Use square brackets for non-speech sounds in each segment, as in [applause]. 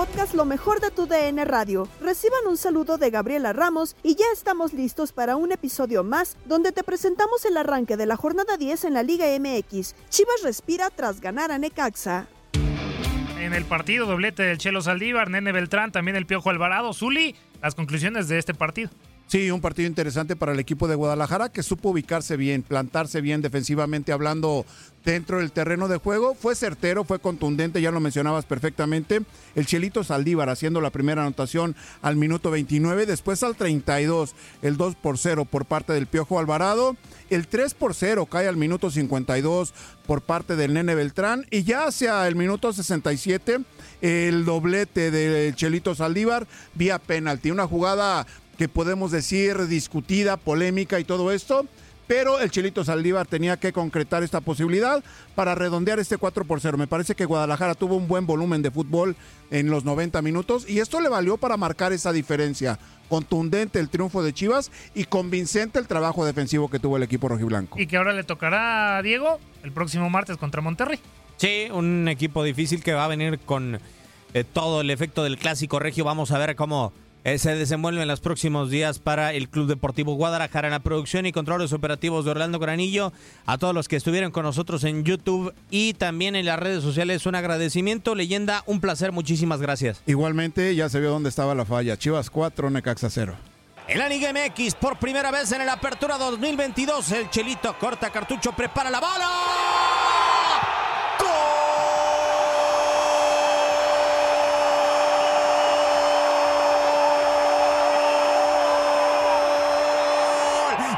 Podcast Lo mejor de tu DN Radio, reciban un saludo de Gabriela Ramos y ya estamos listos para un episodio más donde te presentamos el arranque de la jornada 10 en la Liga MX. Chivas respira tras ganar a Necaxa. En el partido doblete del Chelo Saldívar, Nene Beltrán, también el Piojo Alvarado, Zuli, las conclusiones de este partido. Sí, un partido interesante para el equipo de Guadalajara que supo ubicarse bien, plantarse bien defensivamente hablando dentro del terreno de juego. Fue certero, fue contundente, ya lo mencionabas perfectamente. El Chelito Saldívar haciendo la primera anotación al minuto 29, después al 32, el 2 por 0 por parte del Piojo Alvarado. El 3 por 0 cae al minuto 52 por parte del Nene Beltrán. Y ya hacia el minuto 67, el doblete del Chelito Saldívar vía penalti. Una jugada que podemos decir discutida, polémica y todo esto, pero el Chelito Saldívar tenía que concretar esta posibilidad para redondear este 4 por 0. Me parece que Guadalajara tuvo un buen volumen de fútbol en los 90 minutos y esto le valió para marcar esa diferencia. Contundente el triunfo de Chivas y convincente el trabajo defensivo que tuvo el equipo rojiblanco. Y que ahora le tocará a Diego el próximo martes contra Monterrey. Sí, un equipo difícil que va a venir con eh, todo el efecto del clásico regio. Vamos a ver cómo se desenvuelve en los próximos días para el Club Deportivo Guadalajara en la producción y controles operativos de Orlando Granillo. A todos los que estuvieron con nosotros en YouTube y también en las redes sociales, un agradecimiento. Leyenda, un placer, muchísimas gracias. Igualmente, ya se vio dónde estaba la falla. Chivas 4, Necaxa 0. En la Liga MX, por primera vez en el Apertura 2022, el Chelito corta cartucho, prepara la bola. ¡Gol!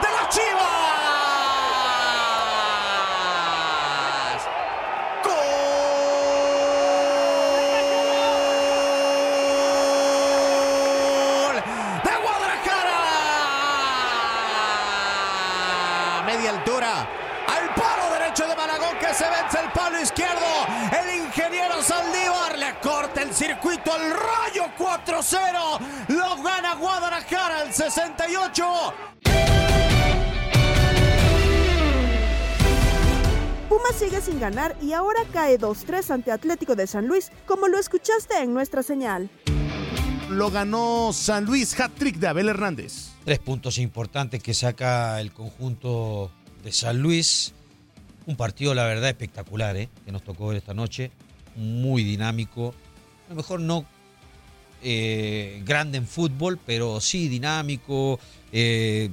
¡De las Chivas! ¡Gol! ¡De Guadalajara! Media altura. Al palo derecho de Malagón que se vence el palo izquierdo. El ingeniero Saldívar le corta el circuito al rayo 4-0. Lo gana Guadalajara al 68. Pumas sigue sin ganar y ahora cae 2-3 ante Atlético de San Luis, como lo escuchaste en nuestra señal. Lo ganó San Luis, hat-trick de Abel Hernández. Tres puntos importantes que saca el conjunto de San Luis. Un partido, la verdad, espectacular, ¿eh? que nos tocó ver esta noche. Muy dinámico. A lo mejor no eh, grande en fútbol, pero sí dinámico, eh,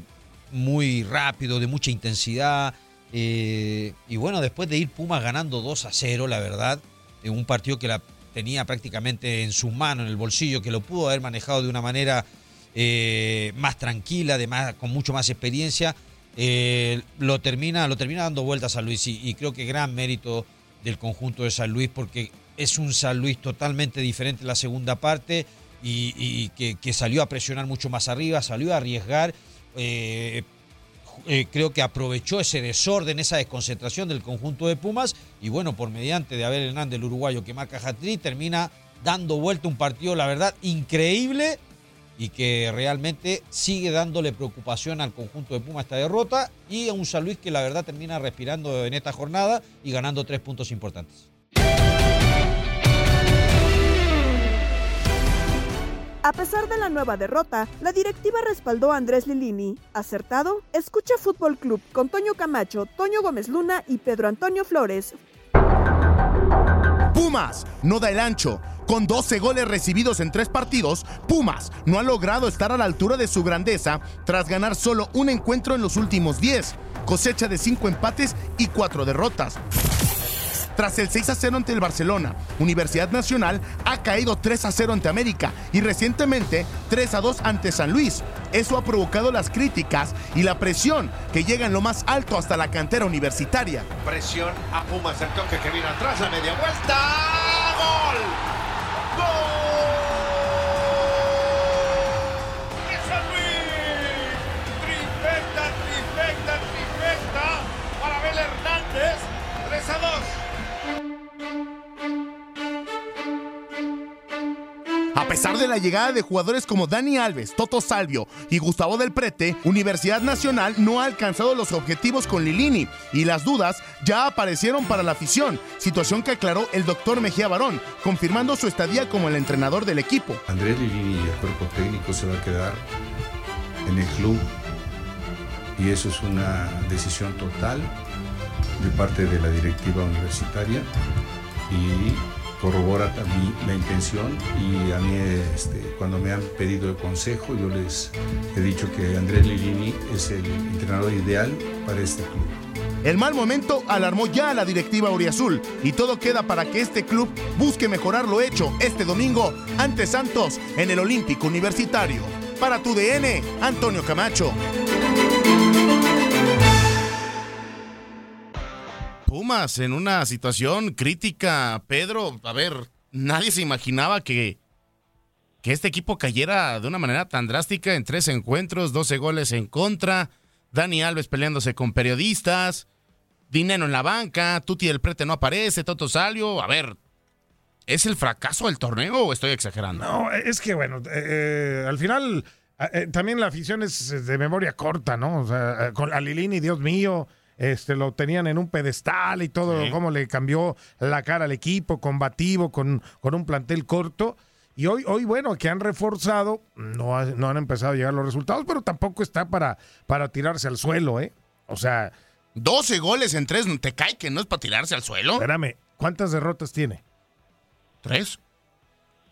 muy rápido, de mucha intensidad. Eh, y bueno, después de ir Pumas ganando 2 a 0, la verdad, en un partido que la tenía prácticamente en sus manos, en el bolsillo, que lo pudo haber manejado de una manera más tranquila, de más, con mucho más experiencia, lo, termina, lo termina dando vueltas a Luis. Y, y creo que gran mérito del conjunto de San Luis, porque es un San Luis totalmente diferente en la segunda parte y, que, salió a presionar mucho más arriba, salió a arriesgar. Eh, eh, creo que aprovechó ese desorden, esa desconcentración del conjunto de Pumas y bueno, por mediante de Abel Hernández, el uruguayo que marca Hatri, termina dando vuelta un partido, la verdad, increíble y que realmente sigue dándole preocupación al conjunto de Pumas esta derrota y a un San Luis que la verdad termina respirando en esta jornada y ganando tres puntos importantes. A pesar de la nueva derrota, la directiva respaldó a Andrés Lilini. ¿Acertado? Escucha Fútbol Club con Toño Camacho, Toño Gómez Luna y Pedro Antonio Flores. Pumas no da el ancho. Con 12 goles recibidos en tres partidos, Pumas no ha logrado estar a la altura de su grandeza tras ganar solo un encuentro en los últimos 10, cosecha de 5 empates y 4 derrotas. Tras el 6 a 0 ante el Barcelona, Universidad Nacional ha caído 3 a 0 ante América y recientemente 3 a 2 ante San Luis. Eso ha provocado las críticas y la presión que llega en lo más alto hasta la cantera universitaria. Presión a Pumas, el toque que viene atrás, la media vuelta. ¡Gol! Pesar de la llegada de jugadores como Dani Alves, Toto Salvio y Gustavo del Prete, Universidad Nacional no ha alcanzado los objetivos con Lilini y las dudas ya aparecieron para la afición, situación que aclaró el doctor Mejía Barón, confirmando su estadía como el entrenador del equipo. Andrés Lilini y el cuerpo técnico se va a quedar en el club y eso es una decisión total de parte de la directiva universitaria y corrobora también la intención y a mí este, cuando me han pedido el consejo yo les he dicho que Andrés Lilini es el entrenador ideal para este club. El mal momento alarmó ya a la directiva Uriazul y todo queda para que este club busque mejorar lo hecho este domingo ante Santos en el Olímpico Universitario. Para tu DN, Antonio Camacho. En una situación crítica, Pedro. A ver, nadie se imaginaba que, que este equipo cayera de una manera tan drástica en tres encuentros, 12 goles en contra, Dani Alves peleándose con periodistas, Dinero en la banca, Tuti del Prete no aparece, Toto Salio. A ver, ¿es el fracaso del torneo o estoy exagerando? No, es que bueno, eh, al final eh, también la afición es de memoria corta, ¿no? O sea, con a Lilini, Dios mío este, lo tenían en un pedestal y todo, sí. cómo le cambió la cara al equipo, combativo, con, con un plantel corto. Y hoy, hoy, bueno, que han reforzado, no, ha, no han empezado a llegar los resultados, pero tampoco está para, para tirarse al suelo, ¿eh? O sea... 12 goles en tres, ¿te cae que no es para tirarse al suelo? Espérame, ¿cuántas derrotas tiene? Tres.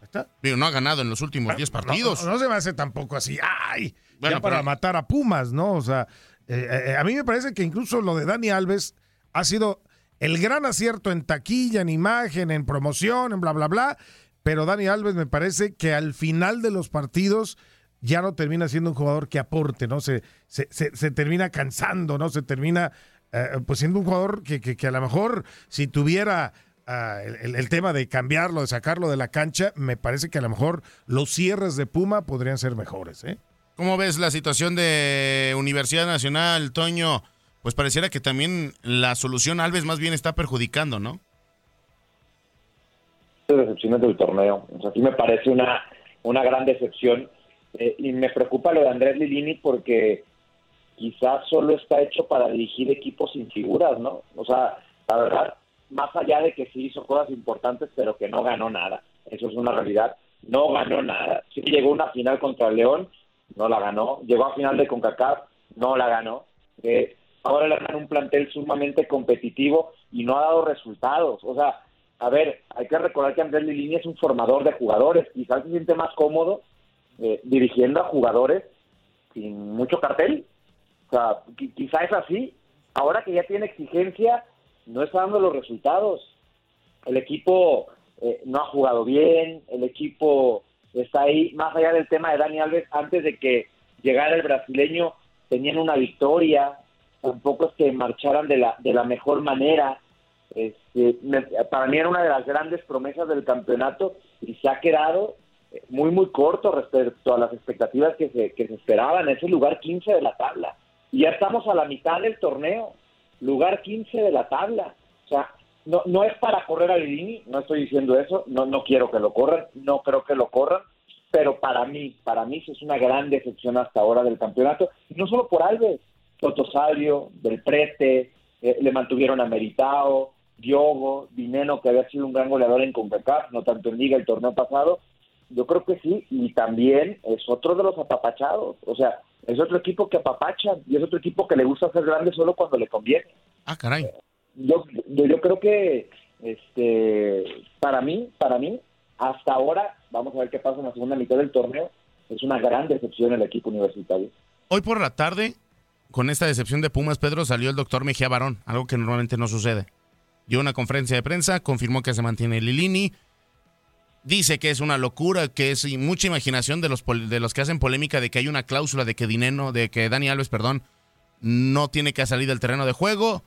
¿Está? Digo, no ha ganado en los últimos 10 no, partidos. No, no, se me hace tampoco así, ¡ay! Bueno, ya para pero... matar a Pumas, ¿no? O sea, eh, eh, a mí me parece que incluso lo de Dani Alves ha sido el gran acierto en taquilla, en imagen, en promoción, en bla, bla, bla. Pero Dani Alves me parece que al final de los partidos ya no termina siendo un jugador que aporte, ¿no? Se, se, se, se termina cansando, ¿no? Se termina eh, pues siendo un jugador que, que, a lo mejor si tuviera uh, el, el, tema de cambiarlo, de sacarlo de la cancha, me parece que a lo mejor los cierres de Puma podrían ser mejores, ¿eh? ¿Cómo ves la situación de Universidad Nacional, Toño? Pues pareciera que también la solución Alves más bien está perjudicando, ¿no? Decepciones del torneo. O sea, sí me parece una, una gran decepción. Eh, y me preocupa lo de Andrés Lilini porque quizás solo está hecho para dirigir equipos sin figuras, ¿no? O sea, la verdad, más allá de que sí hizo cosas importantes, pero que no ganó nada. Eso es una realidad. No ganó nada. Sí llegó una final contra León, no la ganó. Llegó a final de CONCACAF, no la ganó. Eh, ahora le dan un plantel sumamente competitivo y no ha dado resultados. O sea, a ver, hay que recordar que Andrés Lilini es un formador de jugadores. Quizás se siente más cómodo eh, dirigiendo a jugadores sin mucho cartel. O sea, quizá es así. ahora que ya tiene exigencia, no está dando los resultados. El equipo eh, no ha jugado bien, el equipo está ahí, más allá del tema de Dani Alves, antes de que llegara el brasileño, tenían una victoria, tampoco es que marcharan de la, de la mejor manera. Este, para mí era una de las grandes promesas del campeonato y se ha quedado eh, muy, muy corto respecto a las expectativas que se, que se esperaban. Es el lugar 15 de la tabla. Y ya estamos a la mitad del torneo. Lugar 15 de la tabla. O sea, no, no es para correr a Lilini, no estoy diciendo eso, no, no quiero que lo corran, no creo que lo corran, pero para mí, para mí es una gran decepción hasta ahora del campeonato, no solo por Alves, Totosalio, Del Prete, eh, le mantuvieron a Meritao, Diogo, Dineno, que había sido un gran goleador en CONCACAF, no tanto en Liga el torneo pasado, yo creo que sí, y también es otro de los apapachados, o sea, es otro equipo que apapachan, y es otro equipo que le gusta ser grande solo cuando le conviene. Ah, caray. Yo, yo, creo que, este, para mí, para mí, hasta ahora, vamos a ver qué pasa en la segunda mitad del torneo, es una gran decepción el equipo universitario. Hoy por la tarde, con esta decepción de Pumas, Pedro, salió el doctor Mejía Barón, algo que normalmente no sucede. Dio una conferencia de prensa, confirmó que se mantiene Lilini, dice que es una locura, que es mucha imaginación de los, de los que hacen polémica de que hay una cláusula de que Dineno, de que Dani Alves, perdón, no tiene que salir del terreno de juego.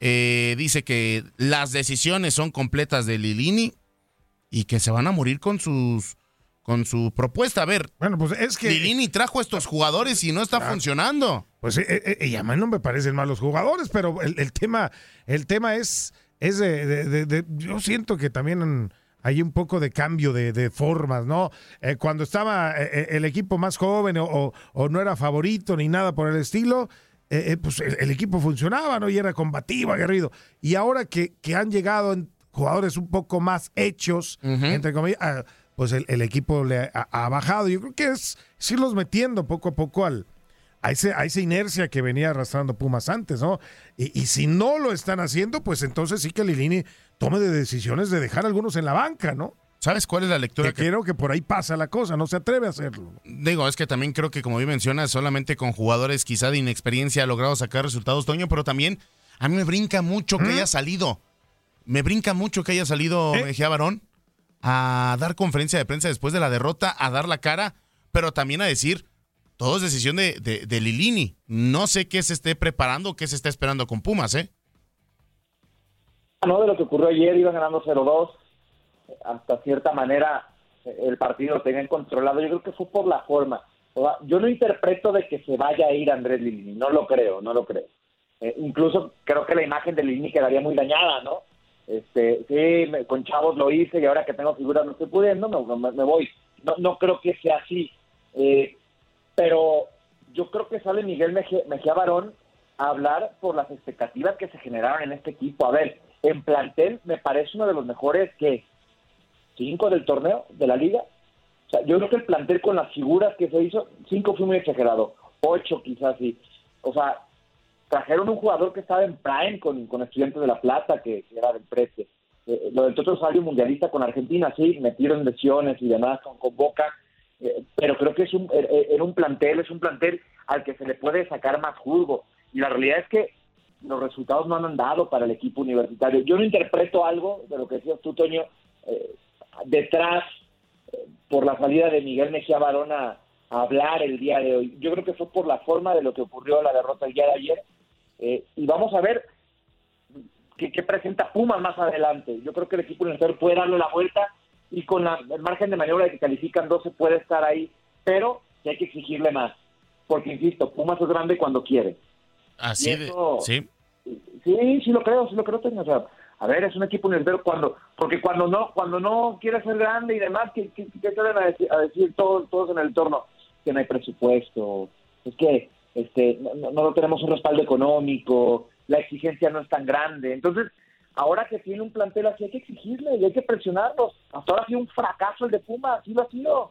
Eh, dice que las decisiones son completas de Lilini y que se van a morir con sus con su propuesta. A ver, bueno, pues es que Lilini trajo a estos jugadores y no está funcionando. Pues eh, eh, y a mí no me parecen malos jugadores, pero el, tema el tema es es de, yo siento que también hay un poco de cambio de, formas, ¿no? Eh, cuando estaba el equipo más joven o, no era favorito ni nada por el estilo, pues el, equipo funcionaba, ¿no? Y era combativo, aguerrido. Y ahora que, que han llegado en jugadores un poco más hechos, entre comillas, ah, pues el, equipo le ha, bajado. Yo creo que es, irlos metiendo poco a poco al, a, ese, a esa inercia que venía arrastrando Pumas antes, ¿no? Y, si no lo están haciendo, pues entonces sí que Lilini tome de decisiones de dejar a algunos en la banca, ¿no? ¿Sabes cuál es la lectura? Que, creo que por ahí pasa la cosa, no se atreve a hacerlo. Digo, es que también creo que como bien mencionas, solamente con jugadores quizá de inexperiencia ha logrado sacar resultados, Toño, pero también a mí me brinca mucho que haya salido me brinca mucho que haya salido ¿Eh? Mejía Barón a dar conferencia de prensa después de la derrota, a dar la cara, pero también a decir, todo es decisión de, de, Lilini. No sé qué se esté preparando, qué se está esperando con Pumas, ¿eh? No, de lo que ocurrió ayer, iban ganando 0-2. Hasta cierta manera el partido lo tenían controlado. Yo creo que fue por la forma. yo no interpreto de que se vaya a ir Andrés Lilini. No lo creo, no lo creo. Eh, incluso creo que la imagen de Lilini quedaría muy dañada, ¿no? Este, sí, con chavos lo hice y ahora que tengo figuras no estoy pudiendo, me, me voy. No, no creo que sea así. Eh, pero yo creo que sale Miguel Mejía, Barón a hablar por las expectativas que se generaron en este equipo. A ver, en plantel me parece uno de los mejores que cinco del torneo, de la liga. O sea, yo creo que el plantel con las figuras que se hizo, cinco fue muy exagerado, ocho quizás sí. O sea, trajeron un jugador que estaba en Prime con, con Estudiantes de La Plata, que, era del precio. Eh, lo del Toto salió mundialista con Argentina, sí, metieron lesiones y demás con, Boca, eh, pero creo que es un, eh, era un plantel, es un plantel al que se le puede sacar más jugo. Y la realidad es que los resultados no han andado para el equipo universitario. Yo no interpreto algo de lo que decías tú, Toño, detrás por la salida de Miguel Mejía Barona a hablar el día de hoy. Yo creo que fue por la forma de lo que ocurrió la derrota el día de ayer eh, y vamos a ver qué, presenta Puma más adelante. Yo creo que el equipo universitario puede darle la vuelta y con la, el margen de maniobra de que califican 12 puede estar ahí, pero hay que exigirle más. Porque, insisto, Pumas es grande cuando quiere. Así de, sí. Sí, sí lo creo, sí lo creo. O sea, a ver, es un equipo universitario cuando, porque cuando no, cuando no quiere ser grande y demás, ¿qué, qué, decir, a decir todos, todos en el entorno? Que no hay presupuesto, es que este, no, no tenemos un respaldo económico, la exigencia no es tan grande. Entonces, ahora que tiene un plantel así, hay que exigirle y hay que presionarlos. Hasta ahora ha sido un fracaso el de Puma, así lo ha sido.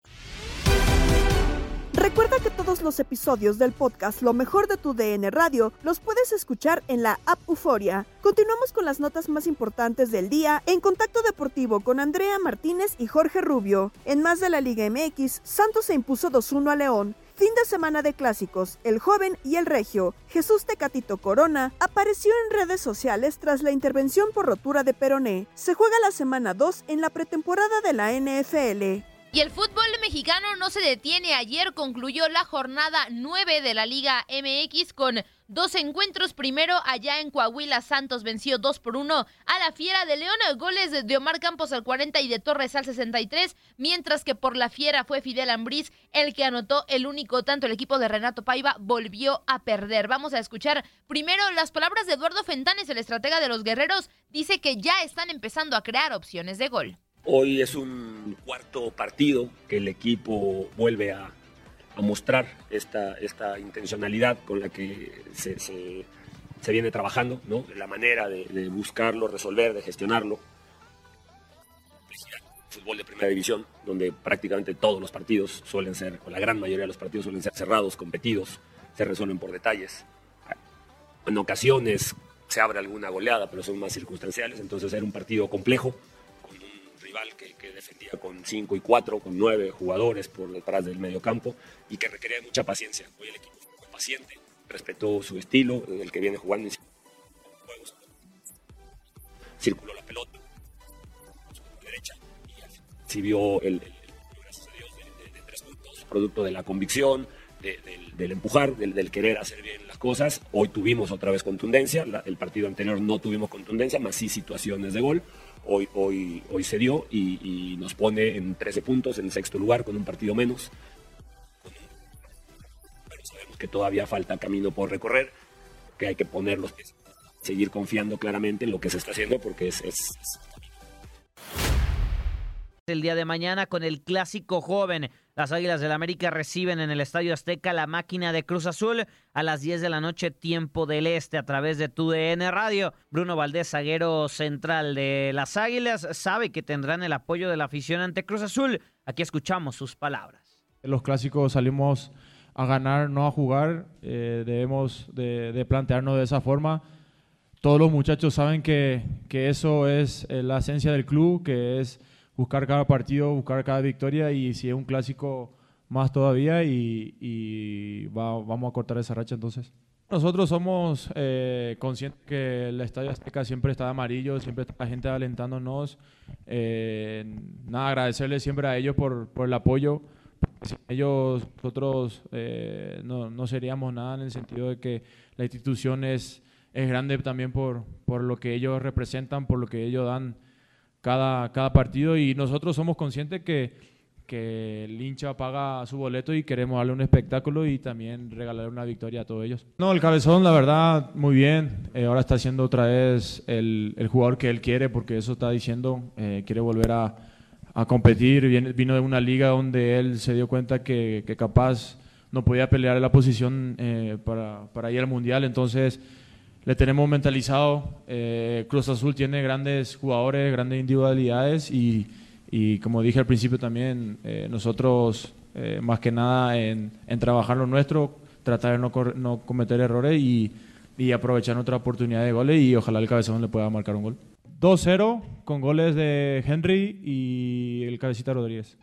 Recuerda que todos los episodios del podcast Lo mejor de tu DN Radio los puedes escuchar en la app Euforia. Continuamos con las notas más importantes del día en Contacto Deportivo con Andrea Martínez y Jorge Rubio. En más de la Liga MX, Santos se impuso 2-1 a León. Fin de semana de clásicos, el joven y el regio, Jesús Tecatito Corona, apareció en redes sociales tras la intervención por rotura de peroné. Se juega la semana 2 en la pretemporada de la NFL. Y el fútbol mexicano no se detiene. Ayer concluyó la jornada 9 de la Liga MX con dos encuentros. Primero, allá en Coahuila, Santos venció 2 por 1 a la Fiera de León. Goles de Omar Campos al 40 y de Torres al 63. Mientras que por la Fiera fue Fidel Ambriz el que anotó el único tanto. El equipo de Renato Paiva volvió a perder. Vamos a escuchar primero las palabras de Eduardo Fentanes, el estratega de los guerreros. Dice que ya están empezando a crear opciones de gol. Hoy es un cuarto partido que el equipo vuelve a, mostrar esta, esta intencionalidad con la que se, viene trabajando, ¿no? la manera de, buscarlo, resolver, de gestionarlo. Fútbol de primera división, donde prácticamente todos los partidos suelen ser, o la gran mayoría de los partidos suelen ser cerrados, competidos, se resuelven por detalles. En ocasiones se abre alguna goleada, pero son más circunstanciales, entonces era un partido complejo que, defendía con 5 y 4, con 9 jugadores por detrás del medio campo y que requería mucha paciencia. Hoy el equipo fue paciente, respetó su estilo, el que viene jugando en juegos. Circuló la pelota, derecha y recibió el, el, gracias a Dios, de, tres puntos, producto de la convicción, del, empujar, del, querer hacer bien las cosas. Hoy tuvimos otra vez contundencia, el partido anterior no tuvimos contundencia, más sí situaciones de gol hoy, hoy, hoy se dio y, nos pone en 13 puntos, en sexto lugar, con un partido menos. Pero sabemos que todavía falta camino por recorrer, que hay que poner los pies, seguir confiando claramente en lo que se está haciendo porque es el día de mañana con el clásico joven. Las Águilas del América reciben en el Estadio Azteca la máquina de Cruz Azul a las 10 de la noche, tiempo del este, a través de TUDN Radio. Bruno Valdés, zaguero central de las Águilas, sabe que tendrán el apoyo de la afición ante Cruz Azul. Aquí escuchamos sus palabras. los clásicos salimos a ganar, no a jugar. Eh, debemos de, plantearnos de esa forma todos los muchachos saben que, que, eso es eh, la esencia del club, que es buscar cada partido, buscar cada victoria y si es un clásico más todavía y, vamos a cortar esa racha entonces. Nosotros somos eh, conscientes que el Estadio Azteca siempre está amarillo, siempre está la gente alentándonos. Eh, nada, agradecerles siempre a ellos por, el apoyo. Sin ellos nosotros eh, no, seríamos nada en el sentido de que la institución es, es grande también por, por lo que ellos representan, por lo que ellos dan cada, cada partido y nosotros somos conscientes que, que el hincha paga su boleto y queremos darle un espectáculo y también regalar una victoria a todos ellos. No, el cabezón, la verdad, muy bien. Eh, ahora está siendo otra vez el, el, jugador que él quiere, porque eso está diciendo, eh, quiere volver a, a competir. Vino de una liga donde él se dio cuenta que, que capaz no podía pelear en la posición eh, para, para ir al mundial. Entonces le tenemos mentalizado. Eh, Cruz Azul tiene grandes jugadores, grandes individualidades y, y como dije al principio también, eh, nosotros eh, más que nada en, en, trabajar lo nuestro, tratar de no, no cometer errores y, y, aprovechar otra oportunidad de goles y ojalá el cabezón le pueda marcar un gol. 2-0 con goles de Henry y el cabecita Rodríguez.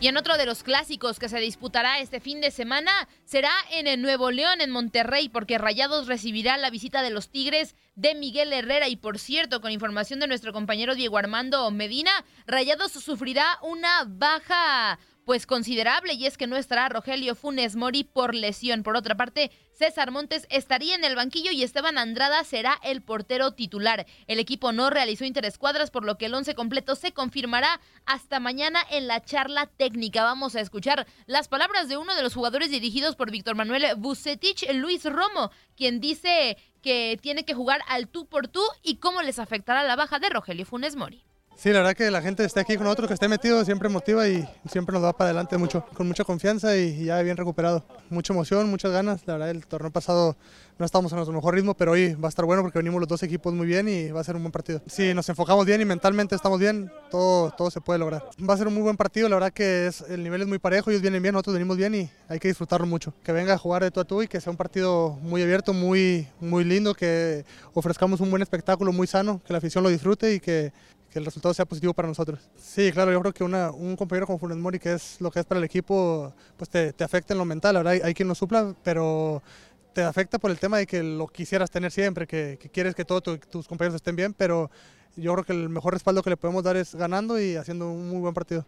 Y en otro de los clásicos que se disputará este fin de semana será en el Nuevo León, en Monterrey, porque Rayados recibirá la visita de los Tigres de Miguel Herrera. Y por cierto, con información de nuestro compañero Diego Armando Medina, Rayados sufrirá una baja pues considerable y es que no estará Rogelio Funes Mori por lesión. Por otra parte, César Montes estaría en el banquillo y Esteban Andrada será el portero titular. El equipo no realizó interescuadras, por lo que el once completo se confirmará hasta mañana en la charla técnica. Vamos a escuchar las palabras de uno de los jugadores dirigidos por Víctor Manuel Bucetich, Luis Romo, quien dice que tiene que jugar al tú por tú y cómo les afectará la baja de Rogelio Funes Mori. Sí, la verdad que la gente esté aquí con nosotros, que esté metido, siempre motiva y siempre nos da para adelante mucho, con mucha confianza y ya bien recuperado. Mucha emoción, muchas ganas. La verdad, el torneo pasado no estábamos en nuestro mejor ritmo, pero hoy va a estar bueno porque venimos los dos equipos muy bien y va a ser un buen partido. Si nos enfocamos bien y mentalmente estamos bien, todo, todo se puede lograr. Va a ser un muy buen partido, la verdad que es, el nivel es muy parejo, ellos vienen bien, nosotros venimos bien y hay que disfrutarlo mucho. Que venga a jugar de tú a tú y que sea un partido muy abierto, muy, muy lindo, que ofrezcamos un buen espectáculo, muy sano, que la afición lo disfrute y que, que el resultado sea positivo para nosotros. Sí, claro, yo creo que una, un compañero como Funes Mori, que es lo que es para el equipo, pues te, te afecta en lo mental. Ahora hay, hay, quien lo supla, pero te afecta por el tema de que lo quisieras tener siempre, que, que quieres que todos tu, tus compañeros estén bien, pero yo creo que el mejor respaldo que le podemos dar es ganando y haciendo un muy buen partido.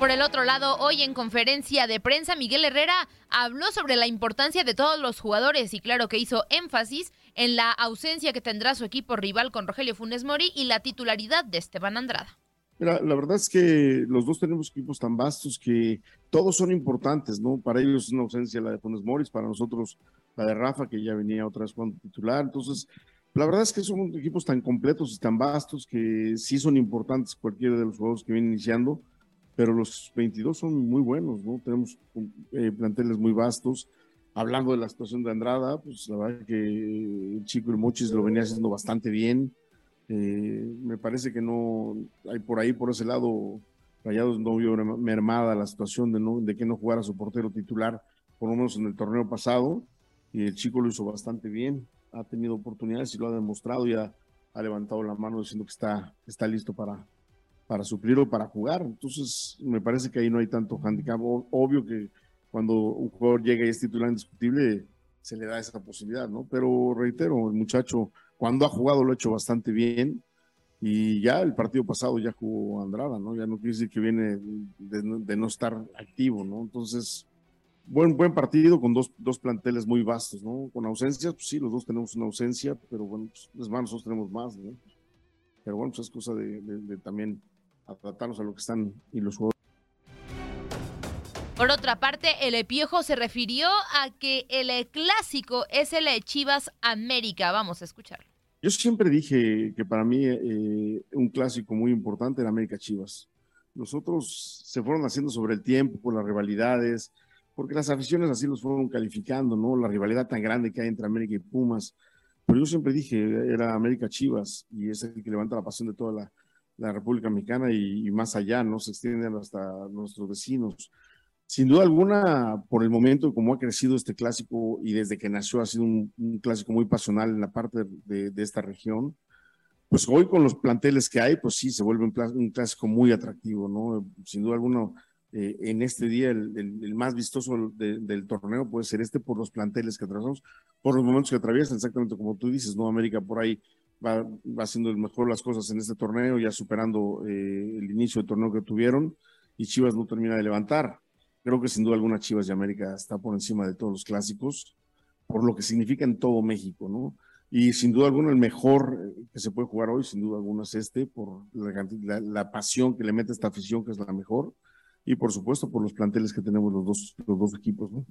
Por el otro lado, hoy en conferencia de prensa, Miguel Herrera habló sobre la importancia de todos los jugadores y claro que hizo énfasis en la ausencia que tendrá su equipo rival con Rogelio Funes Mori y la titularidad de Esteban Andrada. Mira, la verdad es que los dos tenemos equipos tan vastos que todos son importantes, ¿no? Para ellos es una ausencia la de Funes Mori, para nosotros la de Rafa, que ya venía otra vez cuando titular. Entonces, la verdad es que son equipos tan completos y tan vastos que sí son importantes cualquiera de los jugadores que vienen iniciando pero los 22 son muy buenos, ¿no? Tenemos eh, planteles muy vastos. Hablando de la situación de Andrada, pues la verdad que el chico Mochis lo venía haciendo bastante bien. Eh, me parece que no hay por ahí, por ese lado, Rayados no vio mermada la situación de, no, de que no jugara su portero titular, por lo menos en el torneo pasado, y el chico lo hizo bastante bien, ha tenido oportunidades y lo ha demostrado, ya ha levantado la mano diciendo que está, está listo para, para suplir o para jugar. Entonces, me parece que ahí no hay tanto handicap. Obvio que cuando un jugador llega y es titular indiscutible, se le da esa posibilidad, ¿no? Pero reitero, el muchacho, cuando ha jugado, lo ha hecho bastante bien. Y ya el partido pasado ya jugó Andrada, ¿no? Ya no quiere decir que viene de, no estar activo, ¿no? Entonces, buen, buen partido con dos, dos, planteles muy vastos, ¿no? Con ausencias, pues sí, los dos tenemos una ausencia, pero bueno, pues, es más, nosotros tenemos más, ¿no? Pero bueno, pues es cosa de, de también adaptarnos a lo que están y los jugadores. Por otra parte, el Piojo se refirió a que el clásico es el Chivas América. Vamos a escucharlo. Yo siempre dije que para mí eh, un clásico muy importante era América Chivas. Nosotros se fueron haciendo sobre el tiempo por las rivalidades, porque las aficiones así los fueron calificando, ¿no? La rivalidad tan grande que hay entre América y Pumas. Pero yo siempre dije, era América Chivas y es el que levanta la pasión de toda la, la República Mexicana y, más allá, ¿no? Se extienden hasta nuestros vecinos. Sin duda alguna, por el momento, como ha crecido este clásico y desde que nació ha sido un, clásico muy pasional en la parte de, esta región, pues hoy con los planteles que hay, pues sí, se vuelve un, clásico muy atractivo, ¿no? Sin duda alguna, eh, en este día el, más vistoso del torneo puede ser este por los planteles que atravesamos, por los momentos que atraviesan, exactamente como tú dices, ¿no? América por ahí va, haciendo mejor las cosas en este torneo, ya superando eh, el inicio del torneo que tuvieron, y Chivas no termina de levantar. Creo que sin duda alguna Chivas de América está por encima de todos los clásicos, por lo que significa en todo México, ¿no? Y sin duda alguna el mejor eh, que se puede jugar hoy, sin duda alguna es este, por la, la, pasión que le mete esta afición, que es la mejor, y por supuesto por los planteles que tenemos los dos, los dos equipos, ¿no?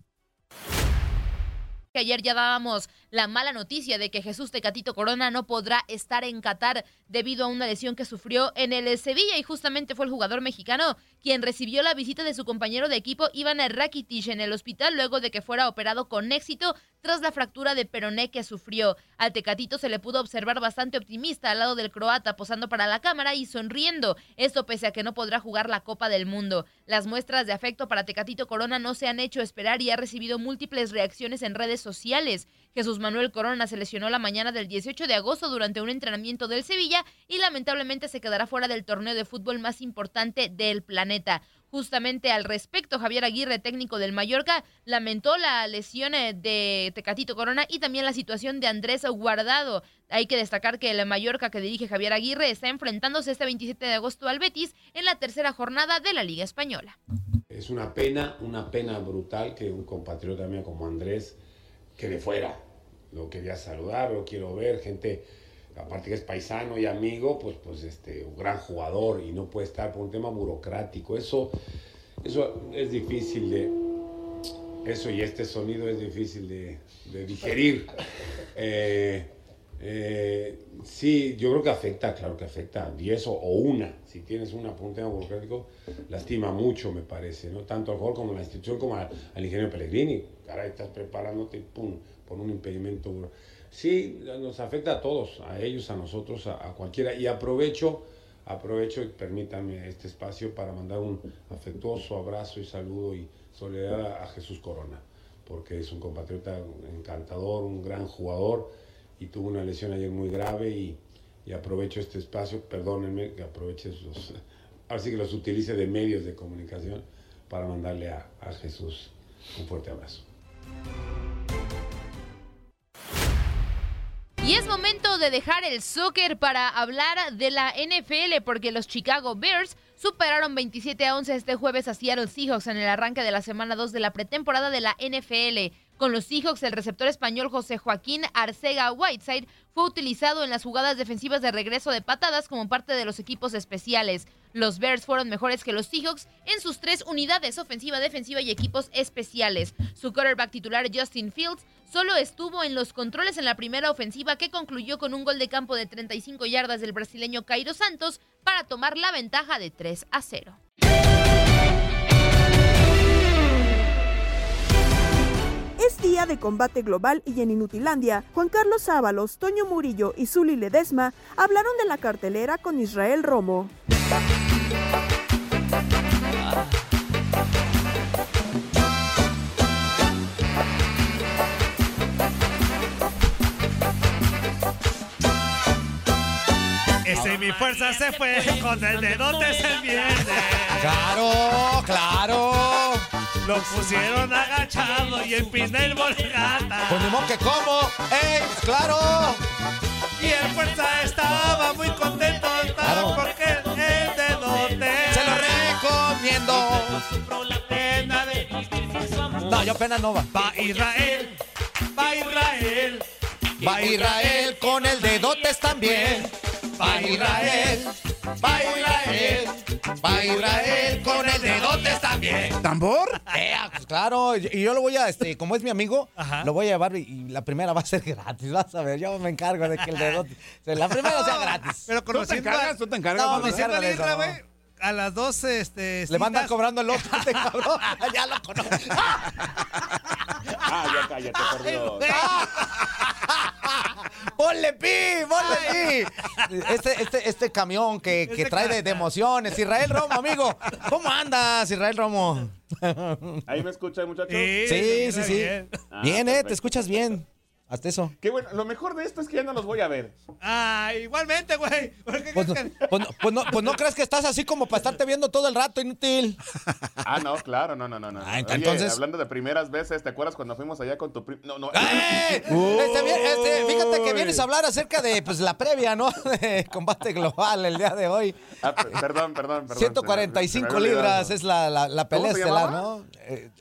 Ayer ya dábamos la mala noticia de que Jesús Tecatito Corona no podrá estar en Qatar debido a una lesión que sufrió en el Sevilla y justamente fue el jugador mexicano quien recibió la visita de su compañero de equipo Iván Rakitic en el hospital luego de que fuera operado con éxito tras la fractura de peroné que sufrió. Al Tecatito se le pudo observar bastante optimista al lado del croata, posando para la cámara y sonriendo, esto pese a que no podrá jugar la Copa del Mundo. Las muestras de afecto para Tecatito Corona no se han hecho esperar y ha recibido múltiples reacciones en redes sociales. Jesús Manuel Corona se lesionó la mañana del 18 de agosto durante un entrenamiento del Sevilla y lamentablemente se quedará fuera del torneo de fútbol más importante del planeta. Justamente al respecto. Javier Aguirre, técnico del Mallorca, lamentó la lesión eh, de Tecatito Corona y también la situación de Andrés Guardado. Hay que destacar que el Mallorca que dirige Javier Aguirre está enfrentándose este 27 de agosto al Betis en la tercera jornada de la Liga Española. Es una pena, una pena brutal que un compatriota mío como Andrés quede fuera. Lo quería saludar, lo quiero ver, gente aparte que es paisano y amigo, pues, pues este, un gran jugador y no puede estar por un tema burocrático. Eso, eso es difícil de, eso y este sonido es difícil de, de digerir. [laughs] Eh, eh, sí, yo creo que afecta, claro que afecta, 10 o, o una, si tienes una por un tema burocrático, lastima mucho, me parece, ¿no? Tanto al jugador como a la institución, como al, al ingeniero Pellegrini. Caray, estás preparándote y pum, por un impedimento burocrático sí, nos afecta a todos, a ellos, a nosotros, a, cualquiera. Y aprovecho, aprovecho y permítanme este espacio para mandar un afectuoso abrazo y saludo y solidaridad a Jesús Corona, porque es un compatriota encantador, un gran jugador y tuvo una lesión ayer muy grave y, y aprovecho este espacio, perdónenme que aproveche sus, [laughs] así que los utilice de medios de comunicación para mandarle a, a Jesús un fuerte abrazo. Momento de dejar el soccer para hablar de la NFL porque los Chicago Bears superaron 27 a 11 este jueves a Seattle Seahawks en el arranque de la semana 2 de la pretemporada de la NFL. Con los Seahawks, el receptor español José Joaquín Arcega Whiteside fue utilizado en las jugadas defensivas de regreso de patadas como parte de los equipos especiales. Los Bears fueron mejores que los Seahawks en sus tres unidades, ofensiva, defensiva y equipos especiales. Su quarterback titular Justin Fields solo estuvo en los controles en la primera ofensiva que concluyó con un gol de campo de 35 yardas del brasileño Cairo Santos para tomar la ventaja de 3 a 0. Es día de combate global y en Inutilandia, Juan Carlos Ábalos, Toño Murillo y Zuli Ledesma hablaron de la cartelera con Israel Romo. Ese mi fuerza se fue con el dedote el viernes. Claro, claro. Lo pusieron agachado y el ni modo que como. ¡Ey! pues ¡Claro! Y el fuerza estaba muy contento Claro. porque el dedote. Se lo recomiendo. pena de No, yo apenas no va. Va Israel, va Israel. Va Israel con el dedotes también. Va Israel, va Israel, va Israel con el dedotes también. ¿Tambor? Eh, pues claro, y y yo lo voy a, este, como es mi amigo, lo voy a llevar y, y la primera va a ser gratis, vas a ver, yo me encargo de que el dedote, la primera sea gratis. Pero ¿Tú te conociendo encargas? ¿Tú te encargas? No, No, me conociendo encargo de eso. A las 12, este. Le mandan cobrando el otro, este cabrón, [laughs] ya lo conozco. [laughs] Ah, ya cállate, por Dios. [laughs] ¡Ponle pi! ¡Ponle pi! Este, este, este camión que, que trae de, de emociones. Israel Romo, amigo. ¿Cómo andas, Israel Romo? ¿Ahí me escuchan, muchachos? Sí, sí, sí. Bien, Ah, Bien, eh, te escuchas bien. Hasta eso. Qué bueno, lo mejor de esto es que ya no los voy a ver. Ah, igualmente, güey. ¿Por qué Pues no, crees que- pues, no, pues no- pues no crees que estás así como para estarte viendo todo el rato, inútil. Ah, no, claro, no, no, no. no. Ah, Oye, entonces- hablando de primeras veces, ¿te acuerdas cuando fuimos allá con tu primo? No, no. ¡Eh! Este, este, fíjate que vienes a hablar acerca de pues, la previa, ¿no? [laughs] De combate global el día de hoy. Ah, per- perdón, perdón, perdón. 145 Se me había libras es la, la, la pelea ¿Cómo se estelar? ¿no? Eh,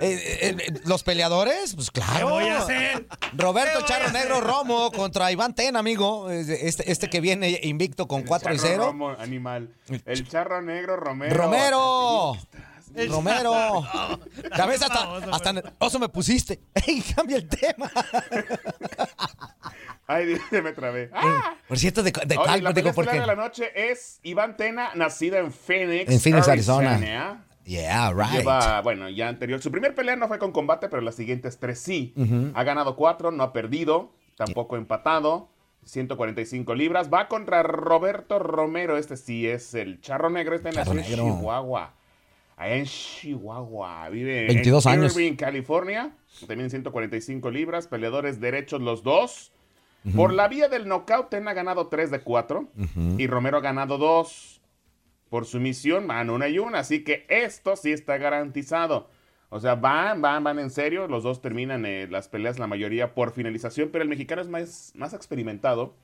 eh, eh, eh, ¿Los peleadores? Pues claro. ¿Qué voy a hacer? Roberto ¿Qué voy Charro a hacer? Negro Romo contra Iván Ten, amigo. Este, este que viene invicto con 4 y Charro 0. Romo, animal. El charro negro Romero. Romero. El Romero. Ya ves, hasta, hasta oso me pusiste. [laughs] ¡Ey, cambia el tema! Ay, [laughs] me trabé. ¡Ah! Por cierto, de, de Oye, cuál, la digo, pelea ¿por estelar qué? de la noche es Iván Tena, nacida en Phoenix, En Phoenix, Arizona. ¿eh? Yeah, right. Lleva, bueno, ya anterior. Su primer pelea no fue con combate, pero las siguientes tres sí. Ha ganado cuatro, no ha perdido, tampoco empatado. 145 libras. Va contra Roberto Romero. Este sí es el charro negro. Este nació en negro. Chihuahua. Allá en Chihuahua. Vive 22 en años. Irvine, California. También 145 libras. Peleadores derechos los dos. Por la vía del knockout, Ten ha ganado 3 de 4. Ujú. Y Romero ha ganado 2. Por sumisión, van una y una. Así que esto sí está garantizado. O sea, van, van, van en serio. Los dos terminan eh, las peleas, la mayoría por finalización, pero el mexicano es más, más experimentado.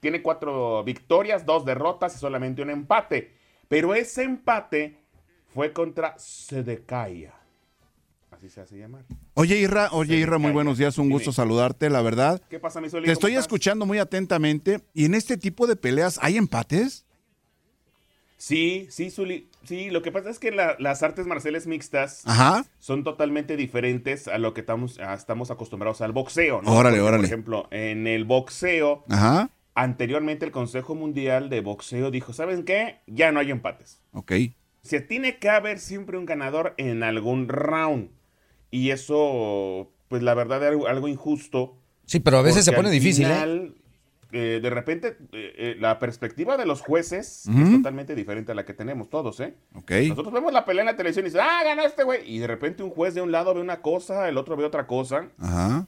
Tiene cuatro victorias, dos derrotas y solamente un empate. Pero ese empate fue contra Sedecaya. Así se hace llamar. Oye, Irra, oye, Irra, muy buenos días, un gusto saludarte, la verdad. ¿Qué pasa, mi Zuli? Te ¿Cómo estoy estás? escuchando muy atentamente y en este tipo de peleas hay empates. Sí, sí, Zuli. Sí, lo que pasa es que la- las artes marciales mixtas Ajá. son totalmente diferentes a lo que estamos, a- estamos acostumbrados al boxeo, ¿no? Órale, Porque, órale. Por ejemplo, en el boxeo, Ajá. anteriormente el Consejo Mundial de Boxeo dijo, ¿saben qué? Ya no hay empates. Ok. Se tiene que haber siempre un ganador en algún round. Y eso, pues la verdad, es algo, injusto. Sí, pero a veces se pone al difícil, ¿eh? final, eh, de repente, eh, eh, la perspectiva de los jueces es totalmente diferente a la que tenemos todos, ¿eh? Nosotros vemos la pelea en la televisión y dices, ah, ganó este güey. Y de repente un juez de un lado ve una cosa, el otro ve otra cosa. Ajá.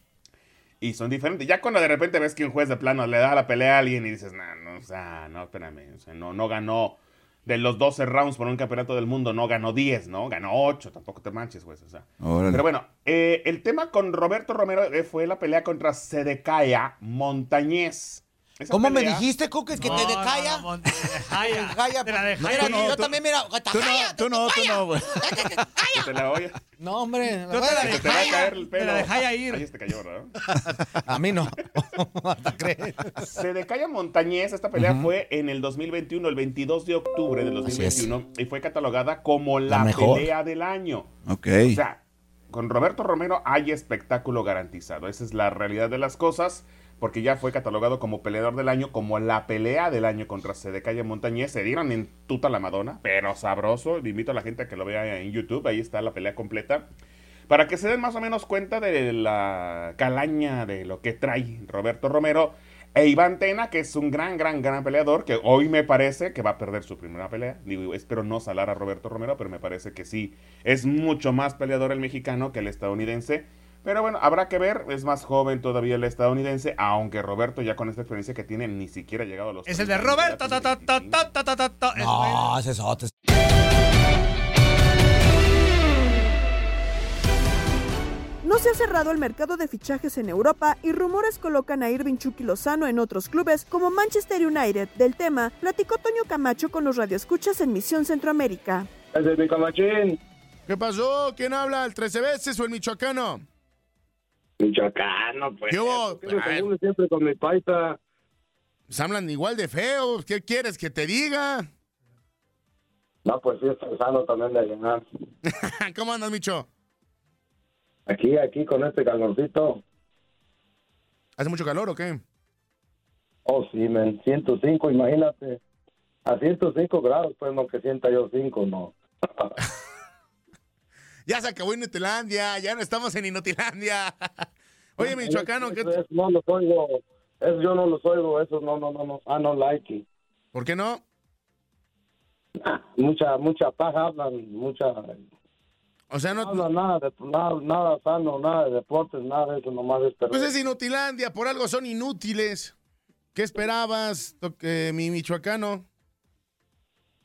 Y son diferentes. Ya cuando de repente ves que un juez de plano le da la pelea a alguien y dices, no, no, o sea, no, espérame. O sea, no, no ganó de los 12 rounds por un campeonato del mundo, no ganó 10, ¿no? Ganó 8, tampoco te manches, juez. O sea. Órale. Pero bueno, eh, el tema con Roberto Romero eh, fue la pelea contra Sedecaya Montañez. Esa ¿Cómo me dijiste, Coque, que te decaya? Decaya. Mira, no, yo tú- también, mira. Tú no, tú no, tú no, güey. [laughs] Que te la oye. No, hombre. Tú te la de que te va a caer el pelo. Te la dejaya ir. Ahí te cayó, ¿verdad? [laughs] A mí no. [laughs] Crees. Se decaya Montañez, esta pelea fue en el 2021, el 22 de octubre del Así es. 2021, y fue catalogada como la, La mejor. pelea del año. Ok. O sea, con Roberto Romero hay espectáculo garantizado. Esa es la realidad de las cosas, porque ya fue catalogado como peleador del año, como la pelea del año contra Sedecaya Montañez. Se dieron en tuta la Madonna, pero sabroso. Le invito a la gente a que lo vea en YouTube, ahí está la pelea completa. Para que se den más o menos cuenta de la calaña de lo que trae Roberto Romero. E Iván Tena, que es un gran, gran, gran peleador, que hoy me parece que va a perder su primera pelea. Digo, espero no salar a Roberto Romero, pero me parece que sí. Es mucho más peleador el mexicano que el estadounidense. Pero bueno, habrá que ver. Es más joven todavía el estadounidense, aunque Roberto ya con esta experiencia que tiene ni siquiera ha llegado a los... Es el de 30 años Roberto. No, ese es otro. No se ha cerrado el mercado de fichajes en Europa y rumores colocan a Irving Chucky Lozano en otros clubes como Manchester United. Del tema, platicó Toño Camacho con los radioescuchas en Misión Centroamérica. ¿Qué pasó? ¿Quién habla? ¿El 13 veces o el michoacano? Michoacano, pues. ¿Qué hubo? Siempre con mi paisa. Pues hablan igual de feos. ¿Qué quieres que te diga? No, pues sí, es paisano también de llenar. [laughs] ¿Cómo andas, Micho? Aquí, aquí, con este calorcito. ¿Hace mucho calor o qué? Oh, sí, men. 105, imagínate. A 105 grados, pues no que sienta yo 5, no. [laughs] Ya se acabó Inutilandia, ya no estamos en Inutilandia. [laughs] Oye, Michoacano, ¿qué eso no los oigo. Eso yo no los oigo. Eso no, no, no, no. Ah, no like it. ¿Por qué no? Mucha, mucha paja hablan, mucha... O sea, no... hablan nada, de, nada, nada sano, nada de deportes, nada de eso, nomás es Pues es Inutilandia, por algo son inútiles. ¿Qué esperabas, eh, mi michoacano?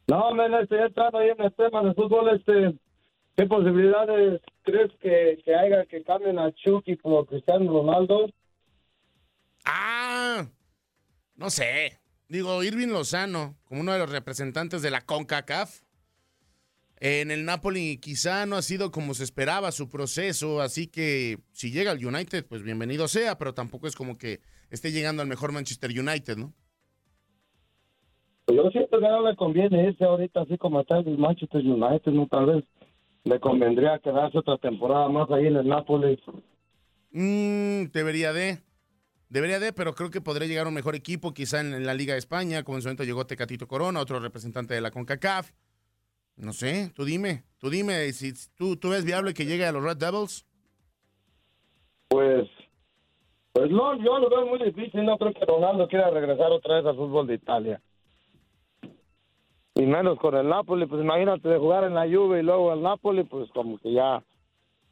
No, men, este, ya entrando ahí en el tema de fútbol, este, ¿qué posibilidades crees que, que haya que cambien a Chucky por Cristiano Ronaldo? Ah, no sé. Digo, Irving Lozano, como uno de los representantes de la CONCACAF, en el Napoli quizá no ha sido como se esperaba su proceso, así que si llega al United, pues bienvenido sea, pero tampoco es como que esté llegando al mejor Manchester United, ¿no? Yo siento que no le conviene irse ahorita así como está el Manchester United, ¿no? Tal vez le convendría quedarse otra temporada más ahí en el Napoli. Mm, debería de. Debería de, pero creo que podría llegar a un mejor equipo, quizá en, en la Liga de España, como en su momento llegó Tecatito Corona, otro representante de la CONCACAF. No sé, tú dime, tú dime, si tú, tú ves viable que llegue a los Red Devils. Pues, pues no, yo lo veo muy difícil, no creo que Ronaldo quiera regresar otra vez al fútbol de Italia. Y menos con el Napoli, pues imagínate de jugar en la Juve y luego al Napoli, pues como que ya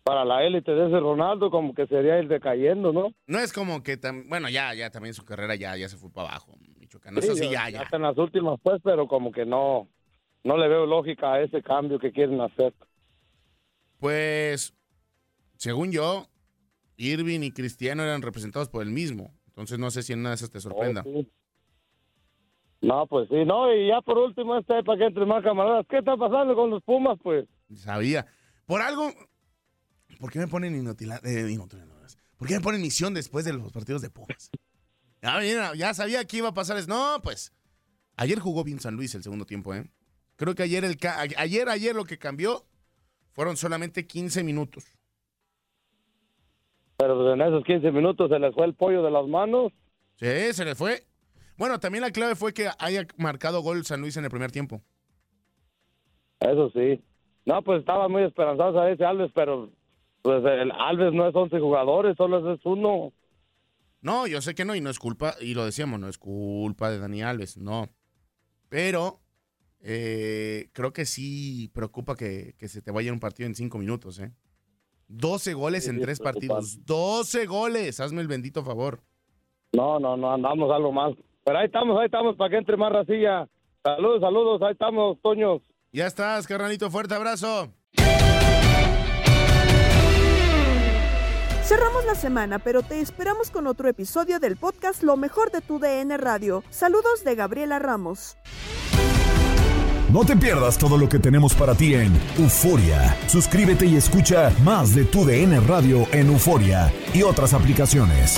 para la élite de ese Ronaldo como que sería ir decayendo, ¿no? No es como que, tam- bueno, ya, ya también su carrera ya, ya se fue para abajo, Michoacán. Eso sí, ya, ya. Hasta en las últimas, pues, pero como que no, no le veo lógica a ese cambio que quieren hacer. Pues, según yo, Irving y Cristiano eran representados por el mismo. Entonces no sé si en una de esas te sorprenda. Oh, sí. No, pues sí, no, y ya por último este para que entre más camaradas. ¿Qué está pasando con los Pumas, pues? Sabía. Por algo, ¿por qué me ponen inutila, eh, ¿Por qué me ponen misión después de los partidos de Pumas? Ya, [laughs] mira, ya sabía que iba a pasar eso. No, pues, ayer jugó bien San Luis el segundo tiempo, ¿eh? Creo que ayer, el ca- ayer, ayer lo que cambió fueron solamente 15 minutos. Pero pues, en esos 15 minutos se les fue el pollo de las manos. Sí, se le fue. Bueno, también la clave fue que haya marcado gol San Luis en el primer tiempo. Eso sí. No, pues estaba muy esperanzado a ese Alves, pero pues el Alves no es 11 jugadores, solo es uno. No, yo sé que no, y no es culpa, y lo decíamos, no es culpa de Dani Alves, no. Pero eh, creo que sí preocupa que, que se te vaya un partido en cinco minutos, ¿eh? 12 goles Sí, en tres partidos. 12 goles, hazme el bendito favor. No, no, no, andamos algo más. Pero ahí estamos, ahí estamos, para que entre más racilla. Saludos, saludos, ahí estamos, Toños. Ya estás, carnalito, fuerte abrazo. Cerramos la semana, pero te esperamos con otro episodio del podcast Lo mejor de tu DN Radio. Saludos de Gabriela Ramos. No te pierdas todo lo que tenemos para ti en Euforia. Suscríbete y escucha más de tu DN Radio en Euforia y otras aplicaciones.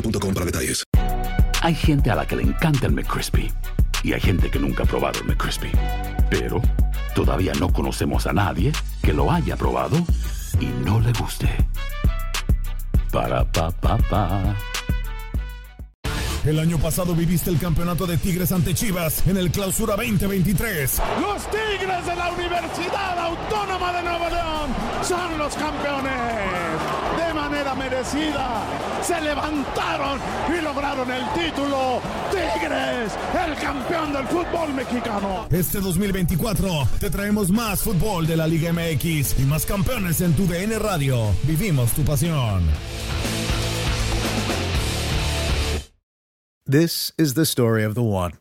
para detalles. Hay gente a la que le encanta el McCrispy y hay gente que nunca ha probado el McCrispy. Pero todavía no conocemos a nadie que lo haya probado y no le guste. Para pa pa pa. El año pasado viviste el campeonato de Tigres ante Chivas en el Clausura 2023. Los Tigres de la Universidad Autónoma de Nuevo León son los campeones. De manera merecida, se levantaron y lograron el título. Tigres, el campeón del fútbol mexicano. Este 2024 te traemos más fútbol de la Liga MX y más campeones en tu DN Radio. Vivimos tu pasión. This is the story of the one.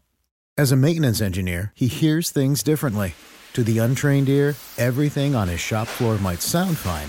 As a maintenance engineer, he hears things differently. To the untrained ear, everything on his shop floor might sound fine,